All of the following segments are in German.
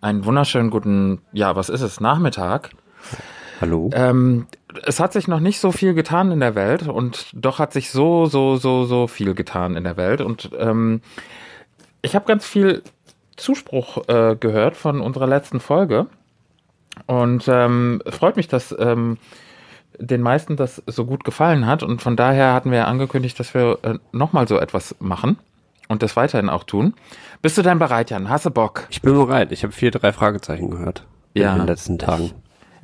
einen wunderschönen guten, ja, was ist es, Nachmittag. Hallo. Ähm, es hat sich noch nicht so viel getan in der Welt und doch hat sich so, so, so, so viel getan in der Welt. Und ähm, ich habe ganz viel Zuspruch äh, gehört von unserer letzten Folge. Und ähm, freut mich, dass ähm, den meisten das so gut gefallen hat. Und von daher hatten wir angekündigt, dass wir äh, nochmal so etwas machen und das weiterhin auch tun. Bist du denn bereit, Jan? Hast du Bock? Ich bin bereit. Ich habe vier, drei Fragezeichen gehört Ja. in den letzten Tagen.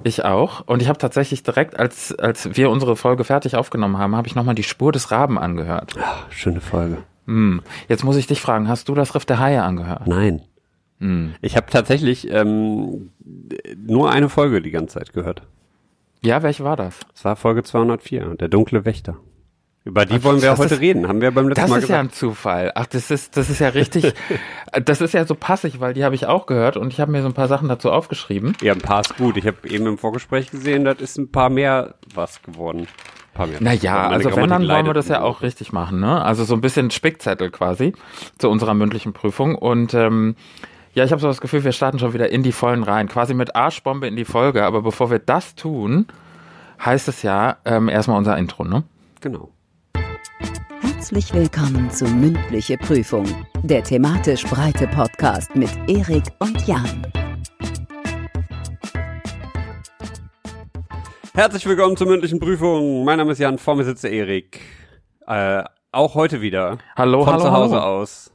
Ich auch. Und ich habe tatsächlich direkt, als, als wir unsere Folge fertig aufgenommen haben, habe ich nochmal die Spur des Raben angehört. Ah, schöne Folge. Hm. Jetzt muss ich dich fragen, hast du das Riff der Haie angehört? Nein. Hm. Ich habe tatsächlich ähm, nur eine Folge die ganze Zeit gehört. Ja, welche war das? Es war Folge 204, der dunkle Wächter. Über die wollen wir das heute ist- reden, haben wir beim letzten Das Mal ist ja ein Zufall. Ach, das ist, das ist ja richtig, das ist ja so passig, weil die habe ich auch gehört und ich habe mir so ein paar Sachen dazu aufgeschrieben. Ja, ein paar ist gut. Ich habe eben im Vorgespräch gesehen, das ist ein paar mehr was geworden. Ein paar mehr. Naja, also wenn, dann wollen wir das ja auch richtig machen, ne? Also so ein bisschen Spickzettel quasi zu unserer mündlichen Prüfung. Und ähm, ja, ich habe so das Gefühl, wir starten schon wieder in die Vollen rein, quasi mit Arschbombe in die Folge. Aber bevor wir das tun, heißt es ja ähm, erstmal unser Intro, ne? Genau. Herzlich willkommen zu Mündliche Prüfung, der thematisch breite Podcast mit Erik und Jan. Herzlich willkommen zur mündlichen Prüfung. Mein Name ist Jan, vor mir sitzt der Erik. Äh, auch heute wieder. Hallo, Von hallo, zu Hause hallo. aus.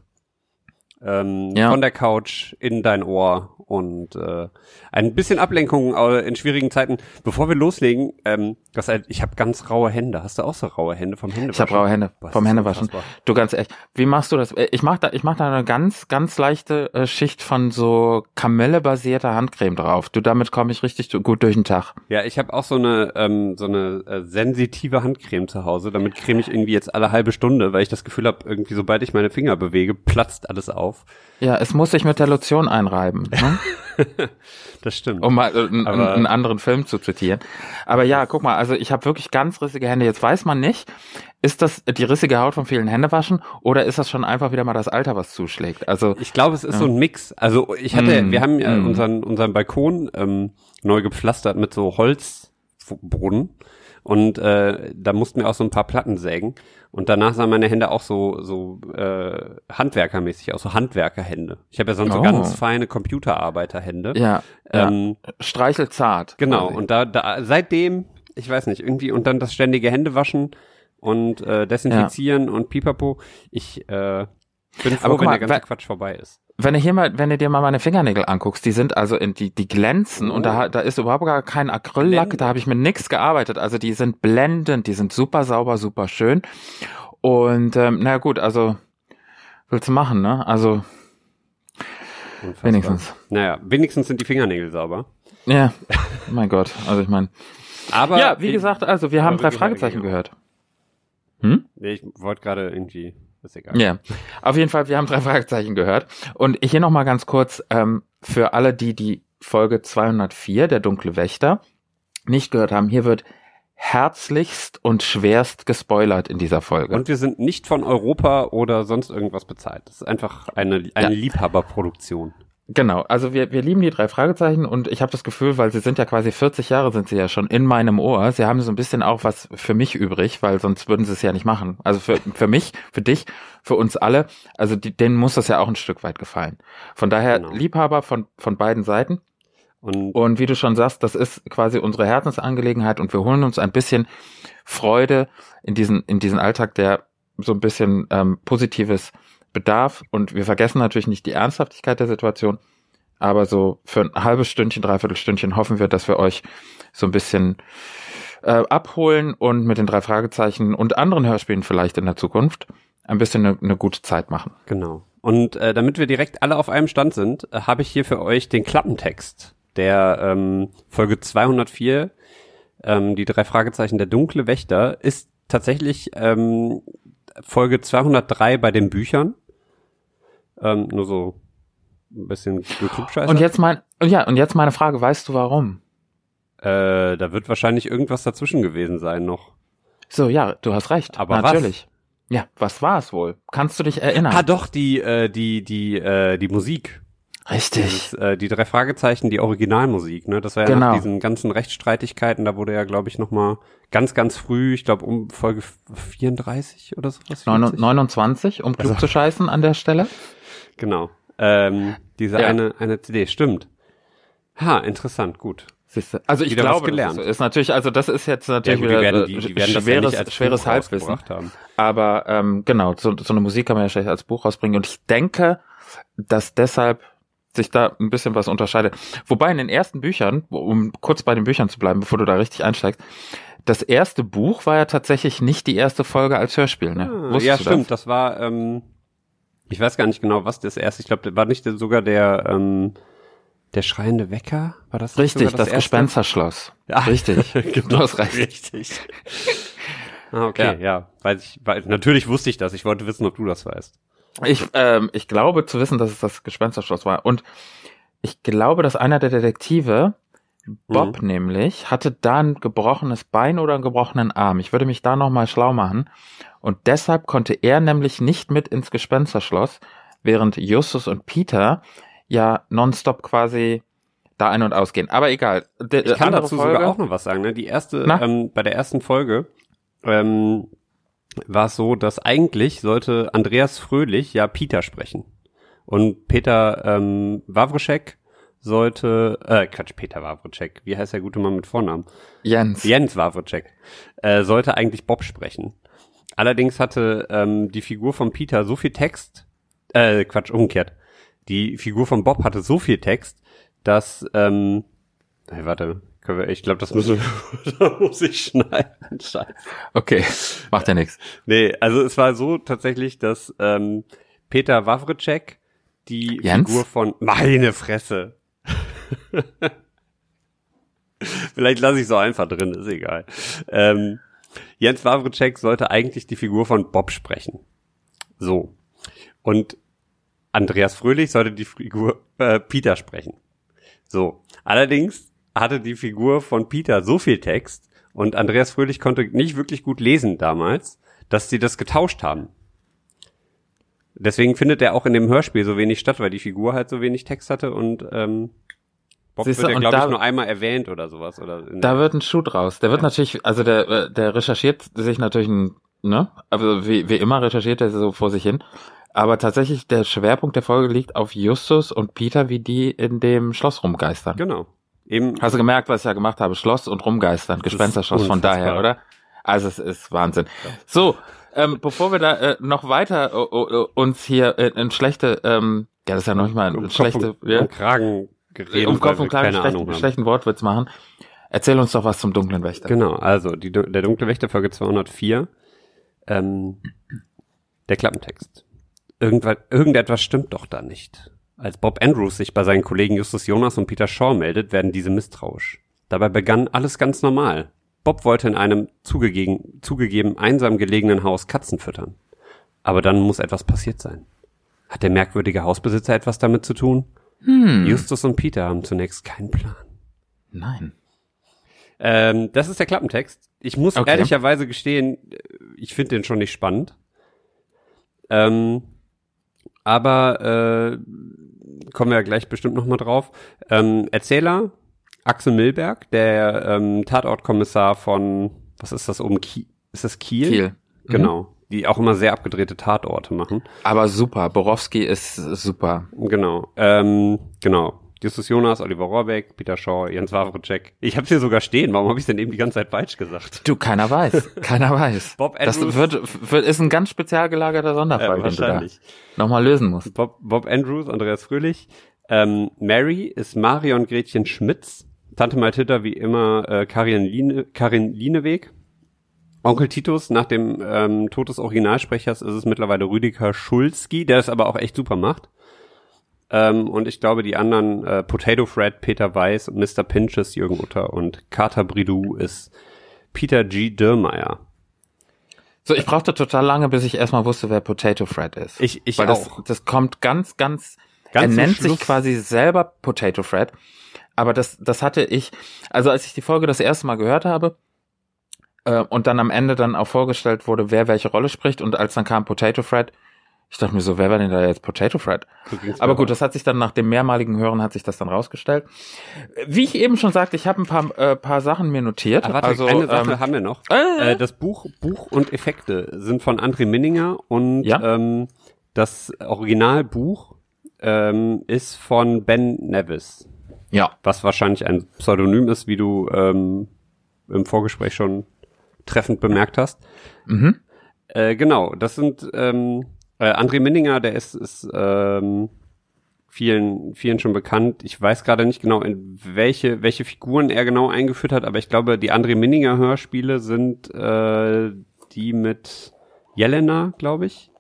Ähm, Ja. Von der Couch in dein Ohr und äh, ein bisschen Ablenkung in schwierigen Zeiten. Bevor wir loslegen, ähm, das, ich habe ganz raue Hände. Hast du auch so raue Hände vom Händewaschen? Ich habe raue Hände das vom Händewaschen. unfassbar. Du ganz echt, wie machst du das? Äh, Ich mach da, ich mach da eine ganz, ganz leichte äh, Schicht von so Kamelle-basierter Handcreme drauf. Du, damit komme ich richtig gut durch den Tag. Ja, ich habe auch so eine ähm, so eine äh, sensitive Handcreme zu Hause. Damit creme ich irgendwie jetzt alle halbe Stunde, weil ich das Gefühl habe, irgendwie sobald ich meine Finger bewege, platzt alles auf. Ja, es muss sich mit der Lotion einreiben, ne? Das stimmt. um mal äh, einen, anderen Film zu zitieren. Aber ja, guck mal, also ich habe wirklich ganz rissige Hände. Jetzt weiß man nicht, ist das die rissige Haut von vielen Händewaschen oder ist das schon einfach wieder mal das Alter, was zuschlägt? Also Ich glaube, es ist so ein Mix. Also ich hatte, Mm, wir haben ja mm. unseren unseren Balkon ähm, neu gepflastert mit so Holzboden und äh, da mussten wir auch so ein paar Platten sägen und danach sahen meine Hände auch so so äh, handwerkermäßig aus, so Handwerkerhände. Ich habe ja sonst so Oh. ganz feine Computerarbeiterhände. ja, ja. Ähm, streichelzart. Genau, quasi. und da, da seitdem, ich weiß nicht, irgendwie, und dann das ständige Händewaschen und äh, desinfizieren und pipapo. Ich äh, bin froh, Aber wenn mal, der ganze Quatsch vorbei ist. Wenn du hier mal, wenn du dir mal meine Fingernägel anguckst, die sind also in, die, die glänzen und da, da ist überhaupt gar kein Acryllack, Blendend. da habe ich mit nix gearbeitet. Also die sind blendend, die sind super sauber, super schön. Und ähm, na gut, also willst du machen, ne? Also Unfassbar. wenigstens. Naja, wenigstens sind die Fingernägel sauber. Ja, mein Gott. Also ich meine. Aber Ja, wie gesagt, also wir haben drei Fragezeichen gehört. Hm? Nee, ich wollte gerade irgendwie, ist egal. Ja, auf jeden Fall, wir haben drei Fragezeichen gehört. Und hier nochmal ganz kurz, ähm, für alle, die die Folge 204, der dunkle Wächter, nicht gehört haben, hier wird herzlichst und schwerst gespoilert in dieser Folge. Und wir sind nicht von Europa oder sonst irgendwas bezahlt. Das ist einfach eine, eine Ja. Liebhaberproduktion. Genau, also wir, wir lieben die drei Fragezeichen und ich habe das Gefühl, weil sie sind ja quasi 40 Jahre sind sie ja schon in meinem Ohr, sie haben so ein bisschen auch was für mich übrig, weil sonst würden sie es ja nicht machen. Also für, für mich, für dich, für uns alle, also die, denen muss das ja auch ein Stück weit gefallen. Von daher Genau. Liebhaber von, von beiden Seiten Und und wie du schon sagst, das ist quasi unsere Herzensangelegenheit und wir holen uns ein bisschen Freude in diesen, in diesen Alltag, der so ein bisschen ähm, Positives bedarf. Und wir vergessen natürlich nicht die Ernsthaftigkeit der Situation, aber so für ein halbes Stündchen, dreiviertel Stündchen hoffen wir, dass wir euch so ein bisschen äh, abholen und mit den drei Fragezeichen und anderen Hörspielen vielleicht in der Zukunft ein bisschen eine, eine gute Zeit machen. Genau. Und äh, damit wir direkt alle auf einem Stand sind, äh, habe ich hier für euch den Klappentext der ähm, Folge 204, ähm, die drei Fragezeichen der dunkle Wächter, ist tatsächlich ähm, Folge 203 bei den Büchern. Ähm, nur so ein bisschen geklugscheißert. Und jetzt mein, ja, und jetzt meine Frage, weißt du warum? Äh, da wird wahrscheinlich irgendwas dazwischen gewesen sein noch. So, ja, du hast recht. Aber natürlich. Ja, was war es wohl? Kannst du dich erinnern? Ah, doch, die, äh, die, die, äh, die Musik. Richtig. Dieses, äh, die drei Fragezeichen, die Originalmusik, ne? Das war ja Genau. nach diesen ganzen Rechtsstreitigkeiten, da wurde ja, glaube ich, noch mal ganz, ganz früh, ich glaube um Folge 34 oder sowas. 40? 29, um klug zu scheißen an der Stelle. Genau. Ähm, diese Ja. eine, eine CD, stimmt. Ha, interessant, gut. Siehste. Also ich glaube, gelernt. das ist natürlich, also das ist jetzt natürlich gut, die wieder werden, äh, die, die werden das ja schweres, schweres Halbwissen. haben. Aber ähm, genau, so, so eine Musik kann man ja schlecht als Buch rausbringen. Und ich denke, dass deshalb sich da ein bisschen was unterscheidet. Wobei in den ersten Büchern, um kurz bei den Büchern zu bleiben, bevor du da richtig einsteigst, das erste Buch war ja tatsächlich nicht die erste Folge als Hörspiel. Ne? Ah, Wusstest ja, stimmt. Das? war, ähm, ich weiß gar nicht genau, was das erste. Ich glaube, war nicht sogar der ähm, der schreiende Wecker? War das Das? Richtig, das, erste? Gespensterschloss. Ja. Richtig. genau, Du hast recht. Richtig. ah, okay, ja. Weiß ich, weil, natürlich wusste ich das. Ich wollte wissen, ob du das weißt. Ich, ähm, ich glaube zu wissen, dass es das Gespensterschloss war. Und ich glaube, dass einer der Detektive, Bob nämlich, hatte da ein gebrochenes Bein oder einen gebrochenen Arm. Ich würde mich da nochmal schlau machen. Und deshalb konnte er nämlich nicht mit ins Gespensterschloss, während Justus und Peter ja nonstop quasi da ein- und ausgehen. Aber egal. De- Ich kann dazu Folge- sogar auch noch was sagen. Ne? Die erste, ähm, bei der ersten Folge ähm, war es so, dass eigentlich sollte Andreas Fröhlich ja Peter sprechen. Und Peter ähm, Wawrczyk sollte, äh, Quatsch, Peter Wawrczyk, wie heißt der gute Mann mit Vornamen? Jens. Jens Wawrczyk, äh, sollte eigentlich Bob sprechen. Allerdings hatte ähm, die Figur von Peter so viel Text, äh, Quatsch, umgekehrt. Die Figur von Bob hatte so viel Text, dass, ähm, hey, warte, können wir, ich glaube, das müssen wir, da muss ich schneiden. Scheiße. Okay, macht ja nichts. Nee, also es war so tatsächlich, dass ähm, Peter Wawrczyk die Jens? Figur von meine Fresse. Vielleicht lasse ich so einfach drin, ist egal. Ähm, Jens Wawrczyk sollte eigentlich die Figur von Bob sprechen. So. Und Andreas Fröhlich sollte die Figur äh, Peter sprechen. So. Allerdings hatte die Figur von Peter so viel Text und Andreas Fröhlich konnte nicht wirklich gut lesen damals, dass sie das getauscht haben. Deswegen findet er auch in dem Hörspiel so wenig statt, weil die Figur halt so wenig Text hatte und ähm, Bob Siehste, wird ja, glaube ich, nur einmal erwähnt oder sowas. Oder Da wird ein Schuh draus. Der wird natürlich, also der, äh, der recherchiert sich natürlich ein, ne? Also wie, wie immer recherchiert er so vor sich hin. Aber tatsächlich der Schwerpunkt der Folge liegt auf Justus und Peter, wie die in dem Schloss rumgeistern. genau. Eben, Hast du gemerkt, was ich ja gemacht habe? Schloss und rumgeistern, Gespensterschloss von daher, oder? Also es ist Wahnsinn. So, ähm, bevor wir da äh, noch weiter äh, äh, uns hier äh, in schlechte, ähm, ja, das ist ja noch nicht mal ein schlechte, ja, Kragen geredet, um Kopf und Kragen schlechten, schlechten Wortwitz machen. Erzähl uns doch was zum dunklen Wächter. Genau, also die, der dunkle Wächter Folge 204. Ähm, der Klappentext. Irgendwas, irgendetwas stimmt doch da nicht. Als Bob Andrews sich bei seinen Kollegen Justus Jonas und Peter Shaw meldet, werden diese misstrauisch. Dabei begann alles ganz normal. Bob wollte in einem zugegeben, zugegeben einsam gelegenen Haus Katzen füttern. Aber dann muss etwas passiert sein. Hat der merkwürdige Hausbesitzer etwas damit zu tun? Hm. Justus und Peter haben zunächst keinen Plan. Nein. Ähm, das ist der Klappentext. Ich muss Okay. ehrlicherweise gestehen, äh, ich finde den schon nicht spannend. Ähm, aber äh, kommen wir ja gleich bestimmt noch mal drauf. Ähm, Erzähler Axel Milberg, der ähm, Tatortkommissar von was ist das oben? Kiel? Ist das Kiel? Kiel. Mhm. Die auch immer sehr abgedrehte Tatorte machen. Aber super. Borowski ist super. Genau. Ähm, genau. Justus Jonas, Oliver Rohrbeck, Peter Shaw, Jens Wawrczyk. Ich habe hier sogar stehen. Warum habe ich denn eben die ganze Zeit falsch gesagt? Du, keiner weiß. Keiner weiß. Bob das Andrews- wird, wird, ist ein ganz spezial gelagerter Sonderfall, Ja, den du da wahrscheinlich. nochmal lösen musst. Bob, Bob Andrews, Andreas Fröhlich. Ähm, Mary ist Marion Gretchen Schmitz. Tante Maltita wie immer äh, Karin, Line, Karin Lieneweg. Onkel Titus, nach dem ähm, Tod des Originalsprechers ist es mittlerweile Rüdiger Schulski, der es aber auch echt super macht. Ähm, und ich glaube, die anderen, äh, Potato Fred, Peter Weiß und Mr. Pinches, Jürgen Utter und Carter Bridou ist Peter G. Dürrmeier. So, ich brauchte total lange, bis ich erstmal wusste, wer Potato Fred ist. Ich, ich Weil das, auch. das kommt ganz, ganz, Ganz er nennt Schluss. sich quasi selber Potato Fred. Aber das, das hatte ich, also als ich die Folge das erste Mal gehört habe, äh, und dann am Ende dann auch vorgestellt wurde, wer welche Rolle spricht, und als dann kam Potato Fred, Ich dachte mir so, wer war denn da jetzt Potato Fred? Aber gut, das hat sich dann nach dem mehrmaligen Hören hat sich das dann rausgestellt. Wie ich eben schon sagte, ich habe ein paar, äh, paar Sachen mir notiert. Ah, warte, also, eine Sache ähm, haben wir noch. äh, Äh, das Buch, Buch und Effekte sind von André Minninger und Ja. ähm, das Originalbuch ähm, ist von Ben Nevis, ja, was wahrscheinlich ein Pseudonym ist, wie du ähm, im Vorgespräch schon treffend bemerkt hast. mhm. Äh, genau, das sind ähm, äh, André Minninger, der ist, ist ähm, vielen, vielen schon bekannt. Ich weiß gerade nicht genau, in welche, welche Figuren er genau eingeführt hat, aber ich glaube, die André Minninger Hörspiele sind äh, die mit Jelena, glaube ich.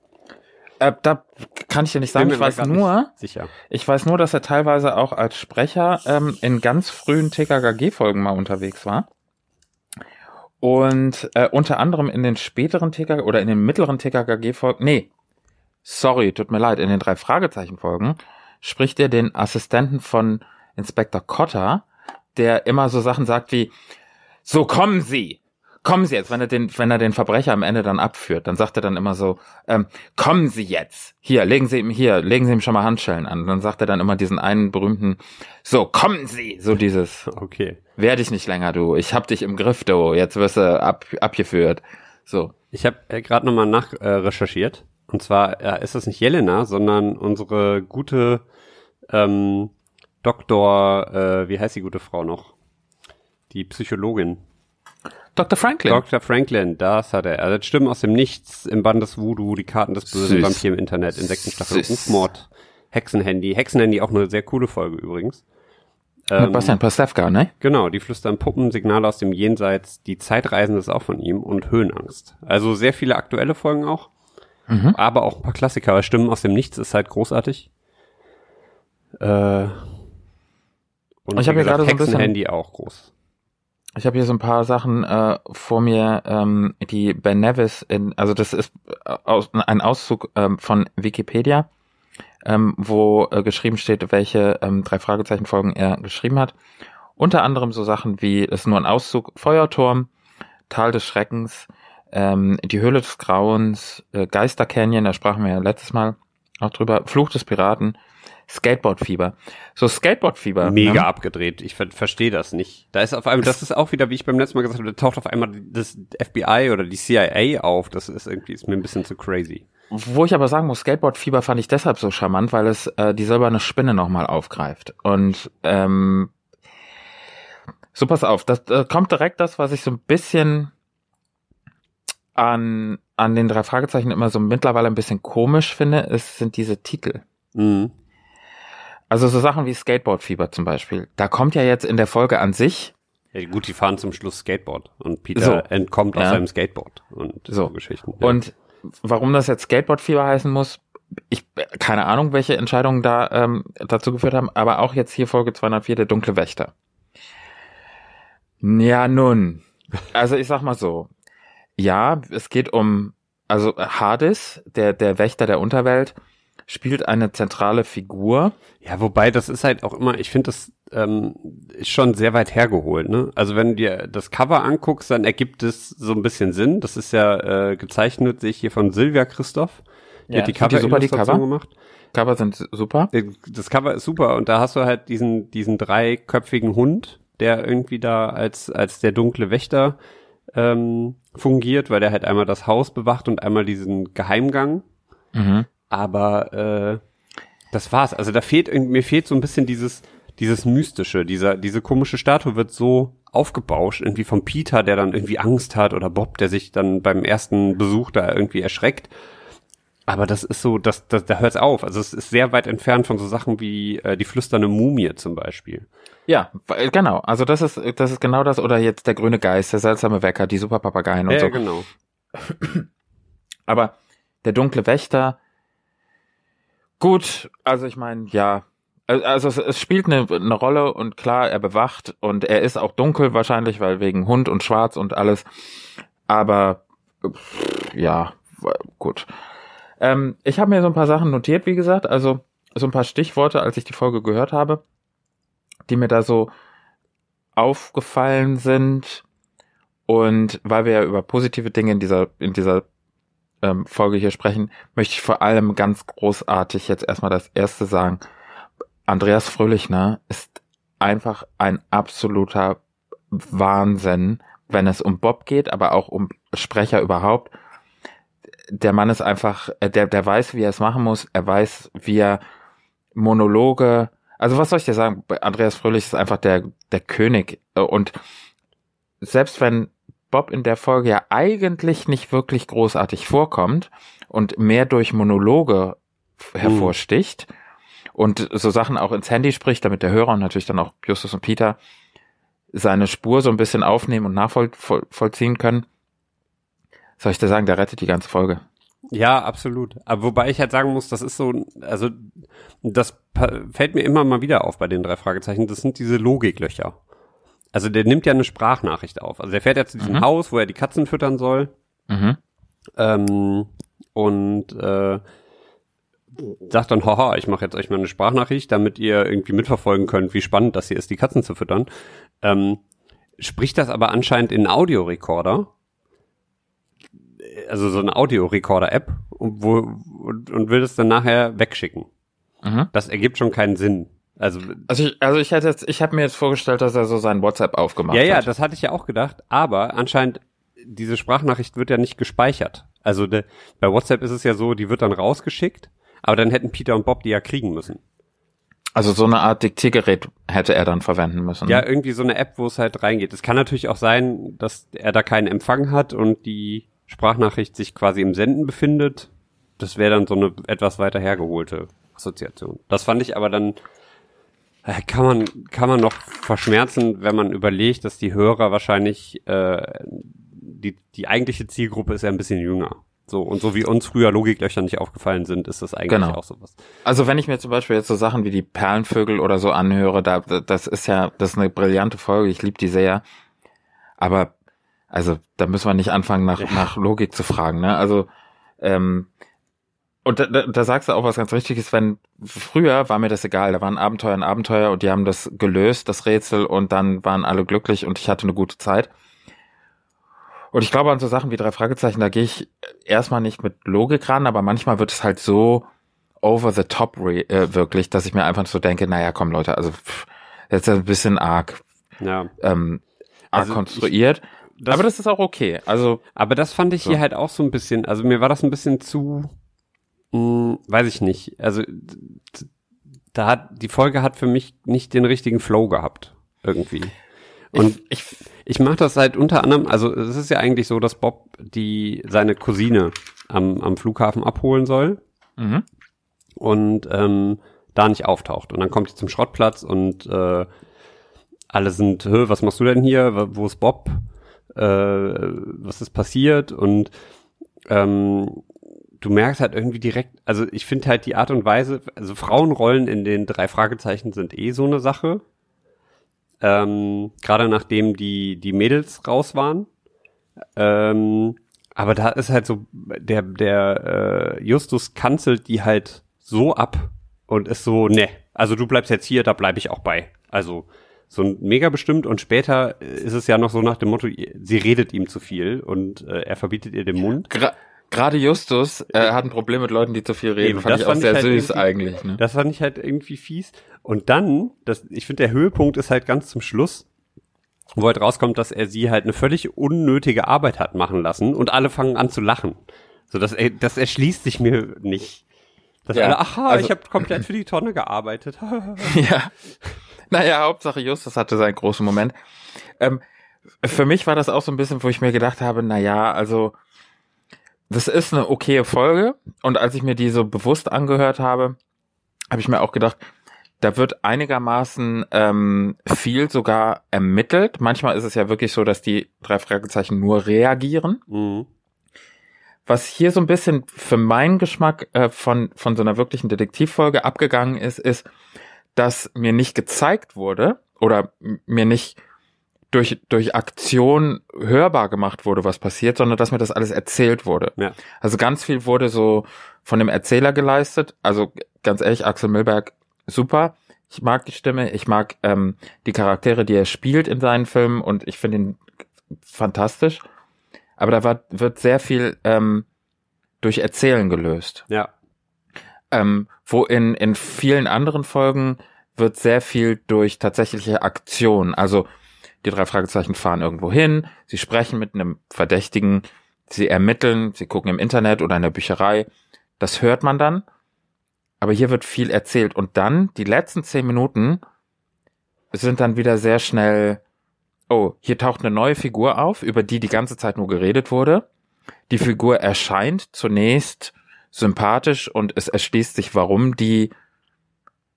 Äh, da kann ich dir nicht sagen. Ich weiß nur, Sicher. ich weiß nur, dass er teilweise auch als Sprecher ähm, in ganz frühen TKKG-Folgen mal unterwegs war. Und äh, unter anderem in den späteren TKKG oder in den mittleren TKKG-Folgen, nee, sorry, tut mir leid, in den drei Fragezeichen-Folgen spricht er den Assistenten von Inspektor Cotter, der immer so Sachen sagt wie, so kommen Sie, kommen Sie jetzt, wenn er den, wenn er den Verbrecher am Ende dann abführt, dann sagt er dann immer so, ähm, kommen Sie jetzt, hier, legen Sie ihm hier, legen Sie ihm schon mal Handschellen an. Und dann sagt er dann immer diesen einen berühmten, so kommen Sie, so dieses, Okay. wehr dich nicht länger, du, ich hab dich im Griff, du, jetzt wirst du ab, abgeführt. So. Ich habe äh, gerade nochmal nach äh, recherchiert. Und zwar äh, ist das nicht Jelena, sondern unsere gute ähm, Doktor, äh, wie heißt die gute Frau noch? Die Psychologin. Dr. Franklin. Dr. Franklin, das hat er. Also Stimmen aus dem Nichts, im Band des Voodoo, die Karten des Bösen. Vampir im Internet, Insektenstaffel, Süß. Rufmord, Hexenhandy. Hexenhandy auch eine sehr coole Folge übrigens. Mit Ähm, Bastian Pastewka, ne? Genau, die flüstern Puppen, Signale aus dem Jenseits, die Zeitreisende ist auch von ihm und Höhenangst. Also sehr viele aktuelle Folgen auch, Mhm. aber auch ein paar Klassiker. weil Stimmen aus dem Nichts ist halt großartig. Äh, und Ich wie hab hier gesagt, gerade so ein bisschen- Hexenhandy auch groß. Ich habe hier so ein paar Sachen äh, vor mir, ähm, die Ben Nevis in, also das ist äh, aus, ein Auszug ähm, von Wikipedia, ähm, wo äh, geschrieben steht, welche ähm, drei Fragezeichen-Folgen er geschrieben hat. Unter anderem so Sachen wie, das ist nur ein Auszug, Feuerturm, Tal des Schreckens, ähm, die Höhle des Grauens, äh, Geister Canyon, da sprachen wir ja letztes Mal auch drüber, Fluch des Piraten, Skateboardfieber. So Skateboardfieber. Mega ne? abgedreht. Ich ver verstehe das nicht. Da ist auf einmal, das ist auch wieder, wie ich beim letzten Mal gesagt habe, da taucht auf einmal das FBI oder die CIA auf. Das ist irgendwie, ist mir ein bisschen zu crazy. Wo ich aber sagen muss, Skateboardfieber fand ich deshalb so charmant, weil es äh, die silberne Spinne nochmal aufgreift. Und ähm, so pass auf, das äh, kommt direkt das, was ich so ein bisschen an, an den drei Fragezeichen immer so mittlerweile ein bisschen komisch finde, es sind diese Titel. Mhm. Also so Sachen wie Skateboardfieber zum Beispiel. Da kommt ja jetzt in der Folge an sich Ja, gut, die fahren zum Schluss Skateboard und Peter So. entkommt aus Ja. seinem Skateboard und so, So. Geschichten. Ja. Und warum das jetzt Skateboardfieber heißen muss, ich keine Ahnung, welche Entscheidungen da ähm, dazu geführt haben, aber auch jetzt hier Folge 204 der dunkle Wächter. Ja, nun. Also ich sag mal so. Ja, es geht um also Hades, der der Wächter der Unterwelt, spielt eine zentrale Figur. Ja, wobei das ist halt auch immer, ich finde das ähm, ist schon sehr weit hergeholt, ne? Also wenn du dir das Cover anguckst, dann ergibt es so ein bisschen Sinn. Das ist ja äh, gezeichnet, sehe ich hier von Silvia Christoph. Die Ja, hat die find die Cover super, die Cover. gemacht. Cover sind super. Äh, Das Cover ist super und da hast du halt diesen diesen dreiköpfigen Hund, der irgendwie da als als der dunkle Wächter ähm, fungiert, weil der halt einmal das Haus bewacht und einmal diesen Geheimgang. Mhm. Aber äh, das war's. Also da fehlt mir fehlt so ein bisschen dieses, dieses Mystische, dieser, diese komische Statue wird so aufgebauscht, irgendwie vom Peter, der dann irgendwie Angst hat, oder Bob, der sich dann beim ersten Besuch da irgendwie erschreckt. Aber das ist so, das, das, da hört's auf. Also es ist sehr weit entfernt von so Sachen wie äh, die flüsternde Mumie zum Beispiel. Ja, genau. Also das ist das ist genau das oder jetzt der grüne Geist, der seltsame Wecker, die Superpapageien und Ja, so. genau. Aber der dunkle Wächter, gut, also ich meine, ja, Al- also es, es spielt eine, eine Rolle und klar, er bewacht und er ist auch dunkel wahrscheinlich, weil wegen Hund und Schwarz und alles. Aber ja, gut. Ähm, ich habe mir so ein paar Sachen notiert, wie gesagt, also so ein paar Stichworte, als ich die Folge gehört habe, die mir da so aufgefallen sind. Und weil wir ja über positive Dinge in dieser, in dieser ähm, Folge hier sprechen, möchte ich vor allem ganz großartig jetzt erstmal das erste sagen. Andreas Fröhlichner ist einfach ein absoluter Wahnsinn, wenn es um Bob geht, aber auch um Sprecher überhaupt. Der Mann ist einfach, äh, der, der weiß, wie er es machen muss. Er weiß, wie er Monologe, also was soll ich dir sagen? Andreas Fröhlich ist einfach der, der König. Und selbst wenn Bob in der Folge ja eigentlich nicht wirklich großartig vorkommt und mehr durch Monologe hervorsticht mhm. und so Sachen auch ins Handy spricht, damit der Hörer und natürlich dann auch Justus und Peter seine Spur so ein bisschen aufnehmen und nachvollziehen können, soll ich dir sagen, der rettet die ganze Folge. Ja, absolut. Aber wobei ich halt sagen muss, das ist so, also das fällt mir immer mal wieder auf bei den drei Fragezeichen. Das sind diese Logiklöcher. Also der nimmt ja eine Sprachnachricht auf. Also der fährt ja zu diesem mhm. Haus, wo er die Katzen füttern soll. Mhm. Ähm, und äh, sagt dann, haha, ich mache jetzt euch mal eine Sprachnachricht, damit ihr irgendwie mitverfolgen könnt, wie spannend das hier ist, die Katzen zu füttern. Ähm, spricht das aber anscheinend in Audiorekorder. Also so eine Audiorekorder-App und, wo, und, und will das dann nachher wegschicken. Mhm. Das ergibt schon keinen Sinn. Also, also ich, also ich hätte jetzt, ich habe mir jetzt vorgestellt, dass er so sein WhatsApp aufgemacht ja, hat. Ja, ja, das hatte ich ja auch gedacht. Aber anscheinend diese Sprachnachricht wird ja nicht gespeichert. Also de, bei WhatsApp ist es ja so, die wird dann rausgeschickt aber dann hätten Peter und Bob die ja kriegen müssen. Also so eine Art Diktiergerät hätte er dann verwenden müssen. Ja, irgendwie so eine App, wo es halt reingeht. Es kann natürlich auch sein, dass er da keinen Empfang hat und die Sprachnachricht sich quasi im Senden befindet. Das wäre dann so eine etwas weiter hergeholte Assoziation. Das fand ich aber dann kann man kann man noch verschmerzen, wenn man überlegt, dass die Hörer wahrscheinlich äh, die die eigentliche Zielgruppe ist ja ein bisschen jünger. So, und so wie uns früher Logiklöcher nicht aufgefallen sind, ist das eigentlich genau. auch sowas. Also wenn ich mir zum Beispiel jetzt so Sachen wie die Perlenvögel oder so anhöre, da, das ist ja, das ist eine brillante Folge, ich liebe die sehr. Aber, also, da müssen wir nicht anfangen, nach, ja. nach Logik zu fragen, ne? Also, ähm, und da, da, da sagst du auch was ganz Richtiges, wenn früher war mir das egal, da waren Abenteuer ein Abenteuer und die haben das gelöst, das Rätsel, und dann waren alle glücklich und ich hatte eine gute Zeit. Und ich glaube an so Sachen wie drei Fragezeichen, da gehe ich erstmal nicht mit Logik ran, aber manchmal wird es halt so over the top äh, wirklich, dass ich mir einfach so denke, naja, komm Leute, also pff, jetzt ist ein bisschen arg, ja. ähm, arg also konstruiert. Ich, das, aber das ist auch okay. Also, aber das fand ich so. hier halt auch so ein bisschen, also mir war das ein bisschen zu, hm, weiß ich nicht. Also da hat die Folge hat für mich nicht den richtigen Flow gehabt irgendwie. Und ich, ich, ich mache das seit unter anderem, also es ist ja eigentlich so, dass Bob die seine Cousine am, am Flughafen abholen soll mhm. und ähm, da nicht auftaucht. Und dann kommt sie zum Schrottplatz und äh, alle sind, was machst du denn hier? Wo ist Bob? Äh, was ist passiert? Und ähm, du merkst halt irgendwie direkt, also ich finde halt die Art und Weise, also Frauenrollen in den drei Fragezeichen sind eh so eine Sache ähm, gerade nachdem die, die Mädels raus waren. Ähm, aber da ist halt so, der, der äh, Justus kanzelt die halt so ab und ist so, ne, also du bleibst jetzt hier, da bleibe ich auch bei. Also so ein mega bestimmt und später ist es ja noch so nach dem Motto, sie redet ihm zu viel und äh, er verbietet ihr den Mund. Gra Gerade Justus äh, hat ein Problem mit Leuten, die zu viel reden. Eben, fand ich auch sehr halt süß eigentlich. Ne? Das fand ich halt irgendwie fies. Und dann, das, ich finde, der Höhepunkt ist halt ganz zum Schluss, wo halt rauskommt, dass er sie halt eine völlig unnötige Arbeit hat machen lassen und alle fangen an zu lachen. So, das, das erschließt sich mir nicht. Dass ja, alle, aha, also, ich habe komplett für die Tonne gearbeitet. ja. Naja, Hauptsache Justus hatte seinen großen Moment. Ähm, für mich war das auch so ein bisschen, wo ich mir gedacht habe, na ja, also das ist eine okaye Folge und als ich mir die so bewusst angehört habe, habe ich mir auch gedacht, da wird einigermaßen ähm, viel sogar ermittelt. Manchmal ist es ja wirklich so, dass die drei Fragezeichen nur reagieren. Mhm. Was hier so ein bisschen für meinen Geschmack äh, von, von so einer wirklichen Detektivfolge abgegangen ist, ist, dass mir nicht gezeigt wurde oder mir nicht durch, durch Aktion hörbar gemacht wurde, was passiert, sondern dass mir das alles erzählt wurde. Ja. Also ganz viel wurde so von dem Erzähler geleistet. Also ganz ehrlich, Axel Milberg, super. Ich mag die Stimme, ich mag ähm, die Charaktere, die er spielt in seinen Filmen und ich finde ihn fantastisch. Aber da war, wird sehr viel ähm, durch Erzählen gelöst. Ja. Ähm, wo in, in vielen anderen Folgen wird sehr viel durch tatsächliche Aktion. Also die drei Fragezeichen fahren irgendwo hin, sie sprechen mit einem Verdächtigen, sie ermitteln, sie gucken im Internet oder in der Bücherei. Das hört man dann. Aber hier wird viel erzählt. Und dann, die letzten zehn Minuten, sind dann wieder sehr schnell, oh, hier taucht eine neue Figur auf, über die die ganze Zeit nur geredet wurde. Die Figur erscheint zunächst sympathisch und es erschließt sich, warum die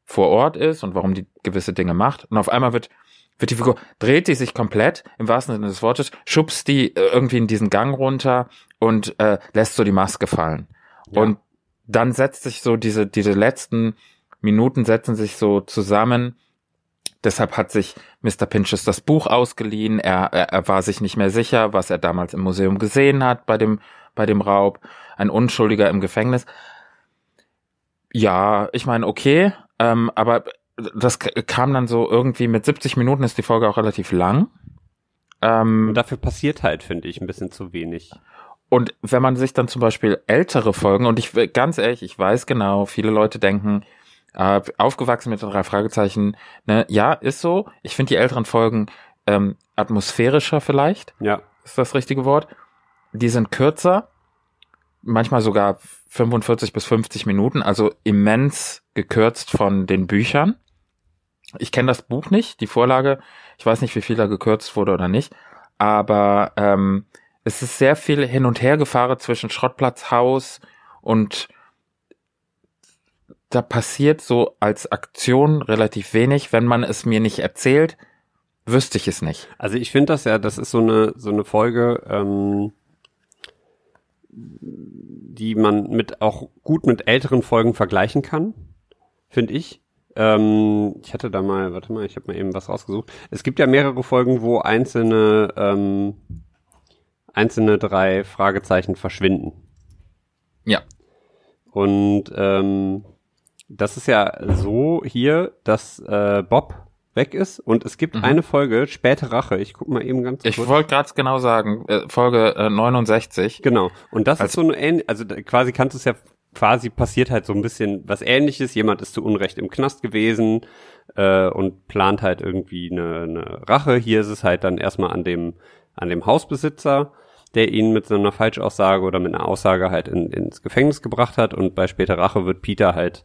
vor Ort ist und warum die gewisse Dinge macht. Und auf einmal wird, wird die Figur, dreht die sich komplett, im wahrsten Sinne des Wortes, schubst die äh, irgendwie in diesen Gang runter und äh, lässt so die Maske fallen. Ja. Und dann setzt sich so diese, diese letzten Minuten setzen sich so zusammen. Deshalb hat sich Mr. Pinches das Buch ausgeliehen. Er, er, er war sich nicht mehr sicher, was er damals im Museum gesehen hat bei dem, bei dem Raub. Ein Unschuldiger im Gefängnis. Ja, ich meine, okay, ähm, aber das kam dann so irgendwie mit 70 Minuten ist die Folge auch relativ lang. Ähm, Und dafür passiert halt, finde ich, ein bisschen zu wenig. Und wenn man sich dann zum Beispiel ältere Folgen, und ich will- ganz ehrlich, ich weiß genau, viele Leute denken, äh, aufgewachsen mit den drei Fragezeichen, ne, ja, ist so. Ich finde die älteren Folgen ähm, atmosphärischer vielleicht, Ja. ist das richtige Wort. Die sind kürzer, manchmal sogar 45 bis 50 Minuten, also immens gekürzt von den Büchern. Ich kenne das Buch nicht, die Vorlage. Ich weiß nicht, wie viel da gekürzt wurde oder nicht. Aber ähm, es ist sehr viel hin und her gefahren zwischen Schrottplatzhaus und da passiert so als Aktion relativ wenig. Wenn man es mir nicht erzählt, wüsste ich es nicht. Also ich finde das ja, das ist so eine so eine Folge, ähm, die man mit auch gut mit älteren Folgen vergleichen kann, finde ich. Ähm, ich hatte da mal, warte mal, ich habe mal eben was rausgesucht. Es gibt ja mehrere Folgen, wo einzelne ähm, einzelne drei Fragezeichen verschwinden. Ja. Und ähm, das ist ja so hier, dass äh, Bob weg ist und es gibt Mhm. eine Folge, späte Rache. Ich guck mal eben ganz Ich kurz. wollte gerade genau sagen, äh, Folge äh, 69. Genau. Und das Als- ist so eine ähn also da- quasi kannst du es ja quasi passiert halt so ein bisschen was ähnliches. Jemand ist zu Unrecht im Knast gewesen äh, und plant halt irgendwie eine, eine Rache. Hier ist es halt dann erstmal an dem an dem Hausbesitzer, der ihn mit so einer Falschaussage oder mit einer Aussage halt in, ins Gefängnis gebracht hat und bei später Rache wird Peter halt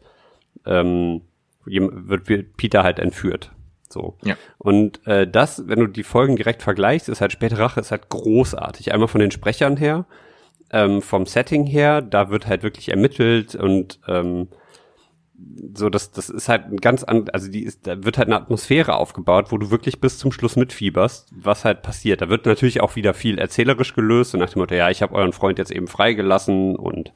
ähm, wird, Peter halt entführt. So. Ja. Und äh, das, wenn du die Folgen direkt vergleichst, ist halt späte Rache ist halt großartig. Einmal von den Sprechern her, ähm, vom Setting her, da wird halt wirklich ermittelt und ähm, so, das, das ist halt ein ganz an, also die ist, da wird halt eine Atmosphäre aufgebaut, wo du wirklich bis zum Schluss mitfieberst, was halt passiert. Da wird natürlich auch wieder viel erzählerisch gelöst und nach dem Motto, ja, ich habe euren Freund jetzt eben freigelassen und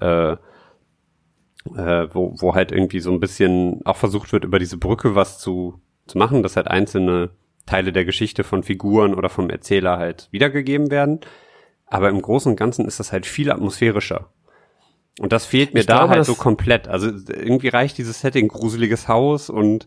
äh, äh, wo, wo halt irgendwie so ein bisschen auch versucht wird, über diese Brücke was zu, zu machen, dass halt einzelne Teile der Geschichte von Figuren oder vom Erzähler halt wiedergegeben werden. Aber im Großen und Ganzen ist das halt viel atmosphärischer. Und das fehlt mir Ich da glaube, halt so komplett. Also irgendwie reicht dieses Setting, gruseliges Haus und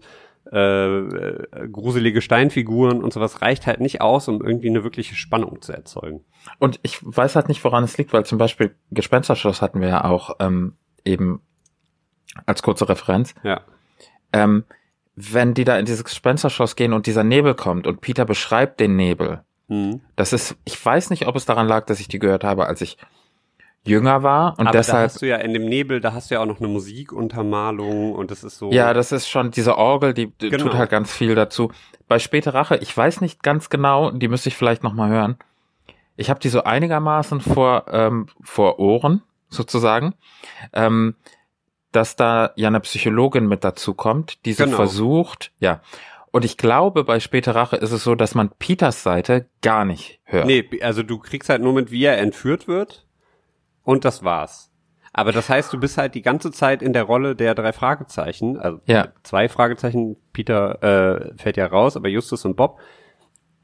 äh, äh, gruselige Steinfiguren und sowas reicht halt nicht aus, um irgendwie eine wirkliche Spannung zu erzeugen. Und ich weiß halt nicht, woran es liegt, weil zum Beispiel Gespensterschloss hatten wir ja auch ähm, eben als kurze Referenz. Ja. Ähm, wenn die da in dieses Gespensterschloss gehen und dieser Nebel kommt und Peter beschreibt den Nebel, Mhm. das ist, ich weiß nicht, ob es daran lag, dass ich die gehört habe, als ich jünger war und Aber da deshalb, hast du ja in dem Nebel, da hast du ja auch noch eine Musikuntermalung und das ist so. ja, das ist schon diese Orgel, die, Genau. tut halt ganz viel dazu. Bei Späte Rache, ich weiß nicht ganz genau, die müsste ich vielleicht noch mal hören. Ich habe die so einigermaßen vor ähm, vor Ohren sozusagen, ähm, dass da ja eine Psychologin mit dazu kommt, die so Genau. versucht, ja. Und ich glaube, bei Späte Rache ist es so, dass man Peters Seite gar nicht hört. Nee, also du kriegst halt nur mit, wie er entführt wird und das war's. Aber das heißt, du bist halt die ganze Zeit in der Rolle der drei Fragezeichen, also Ja. zwei Fragezeichen, Peter äh, fällt ja raus, aber Justus und Bob,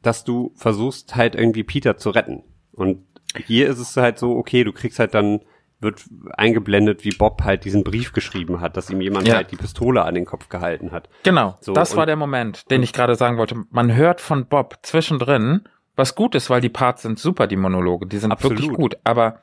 dass du versuchst halt irgendwie Peter zu retten. Und hier ist es halt so, okay, du kriegst halt dann, wird eingeblendet, wie Bob halt diesen Brief geschrieben hat, dass ihm jemand Ja. halt die Pistole an den Kopf gehalten hat. Genau, So, das war der Moment, den ich gerade sagen wollte. Man hört von Bob zwischendrin, was gut ist, weil die Parts sind super, die Monologe, die sind Absolut. wirklich gut, aber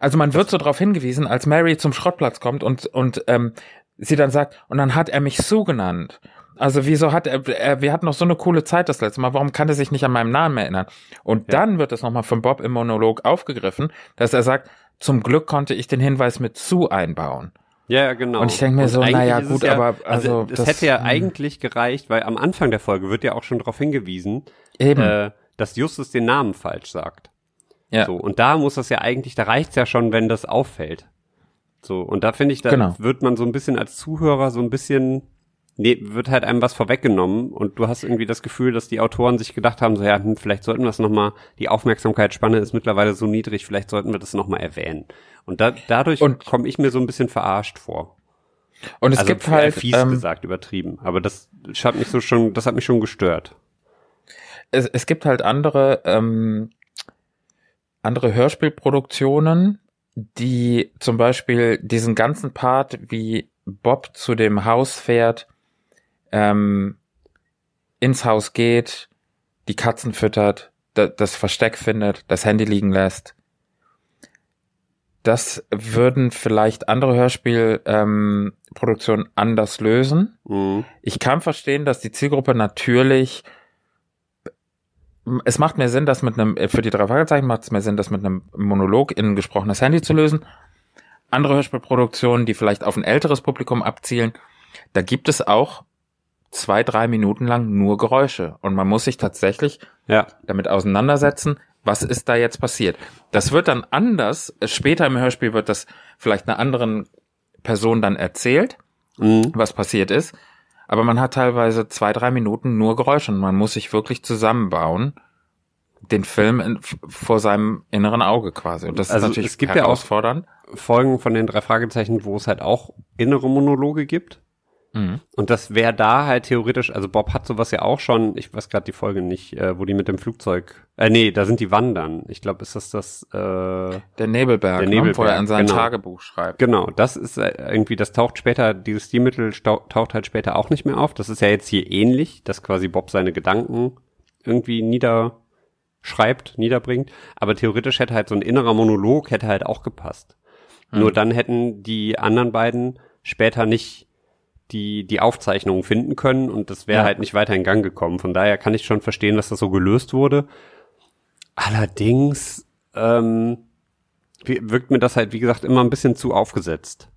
Also man wird so darauf hingewiesen, als Mary zum Schrottplatz kommt und, und ähm, sie dann sagt, und dann hat er mich Sue genannt. Also wieso hat er, er, wir hatten noch so eine coole Zeit das letzte Mal, warum kann er sich nicht an meinen Namen erinnern? Und Ja. dann wird es nochmal von Bob im Monolog aufgegriffen, dass er sagt, zum Glück konnte ich den Hinweis mit Sue einbauen. Ja, genau. Und ich denk mir so, eigentlich naja, gut, ja, aber also es das- hätte ja hm. eigentlich gereicht, weil am Anfang der Folge wird ja auch schon darauf hingewiesen, äh, dass Justus den Namen falsch sagt. ja. So, und da muss das ja eigentlich, da reicht's ja schon, wenn das auffällt. So, und da finde ich, da Genau. wird man so ein bisschen als Zuhörer so ein bisschen, nee, wird halt einem was vorweggenommen und du hast irgendwie das Gefühl, dass die Autoren sich gedacht haben, so ja, hm, vielleicht sollten wir das nochmal, die Aufmerksamkeitsspanne ist mittlerweile so niedrig, vielleicht sollten wir das nochmal erwähnen. Und da, dadurch komme ich mir so ein bisschen verarscht vor. Und es also gibt halt, fies ähm, gesagt, übertrieben. Aber das hat mich so schon, das hat mich schon gestört. es, es gibt halt andere, ähm, andere Hörspielproduktionen, die zum Beispiel diesen ganzen Part, wie Bob zu dem Haus fährt, ähm, ins Haus geht, die Katzen füttert, da, das Versteck findet, das Handy liegen lässt. Das würden vielleicht andere Hörspielproduktionen ähm, anders lösen. Mhm. Ich kann verstehen, dass die Zielgruppe natürlich es macht mehr Sinn, das mit einem, für die drei Fragezeichen macht es mehr Sinn, das mit einem Monolog in ein gesprochenes Handy zu lösen. Andere Hörspielproduktionen, die vielleicht auf ein älteres Publikum abzielen, da gibt es auch zwei, drei Minuten lang nur Geräusche. Und man muss sich tatsächlich Ja, damit auseinandersetzen, was ist da jetzt passiert. Das wird dann anders, später im Hörspiel wird das vielleicht einer anderen Person dann erzählt, mhm. was passiert ist. Aber man hat teilweise zwei, drei Minuten nur Geräusche und man muss sich wirklich zusammenbauen, den Film in, vor seinem inneren Auge quasi. Und das Also ist natürlich es gibt ja auch- herausfordernd. Folgen von den drei Fragezeichen, wo es halt auch innere Monologe gibt. Mhm. Und das wäre da halt theoretisch, also Bob hat sowas ja auch schon, ich weiß gerade die Folge nicht, äh, wo die mit dem Flugzeug, äh, nee, da sind die wandern. Ich glaube, ist das das, äh, Der Nebelberg, Der ne, wo Nebelberg, er in sein genau. Tagebuch schreibt. genau, das ist äh, irgendwie, das taucht später, dieses Stilmittel taucht halt später auch nicht mehr auf. Das ist ja jetzt hier ähnlich, dass quasi Bob seine Gedanken irgendwie niederschreibt, niederbringt. Aber theoretisch hätte halt so ein innerer Monolog hätte halt auch gepasst. Nur dann hätten die anderen beiden später nicht die, die Aufzeichnungen finden können und das wäre Ja. halt nicht weiter in Gang gekommen. Von daher kann ich schon verstehen, dass das so gelöst wurde. Allerdings ähm, wirkt mir das halt, wie gesagt, immer ein bisschen zu aufgesetzt.